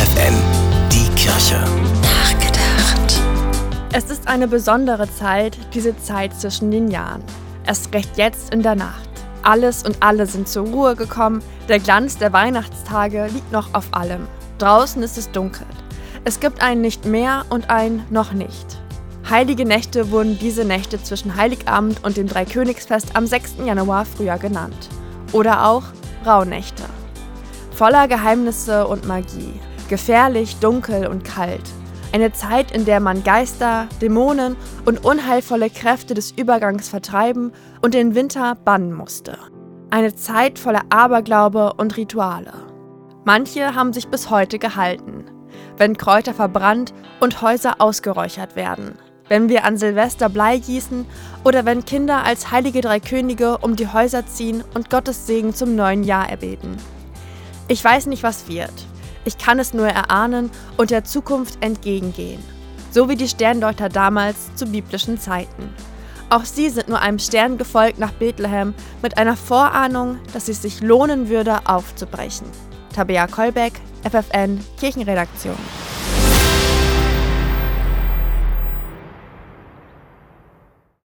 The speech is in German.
FFN, die Kirche. Nachgedacht. Es ist eine besondere Zeit, diese Zeit zwischen den Jahren. Erst recht jetzt in der Nacht. Alles und alle sind zur Ruhe gekommen, der Glanz der Weihnachtstage liegt noch auf allem. Draußen ist es dunkel. Es gibt ein nicht mehr und ein noch nicht. Heilige Nächte wurden diese Nächte zwischen Heiligabend und dem Dreikönigsfest am 6. Januar früher genannt. Oder auch Rauhnächte. Voller Geheimnisse und Magie. Gefährlich, dunkel und kalt. Eine Zeit, in der man Geister, Dämonen und unheilvolle Kräfte des Übergangs vertreiben und den Winter bannen musste. Eine Zeit voller Aberglaube und Rituale. Manche haben sich bis heute gehalten, wenn Kräuter verbrannt und Häuser ausgeräuchert werden, wenn wir an Silvester Blei gießen oder wenn Kinder als heilige drei Könige um die Häuser ziehen und Gottes Segen zum neuen Jahr erbeten. Ich weiß nicht, was wird. Ich kann es nur erahnen und der Zukunft entgegengehen. So wie die Sterndeuter damals zu biblischen Zeiten. Auch sie sind nur einem Stern gefolgt nach Bethlehem mit einer Vorahnung, dass es sich lohnen würde, aufzubrechen. Tabea Kolbeck, FFN Kirchenredaktion.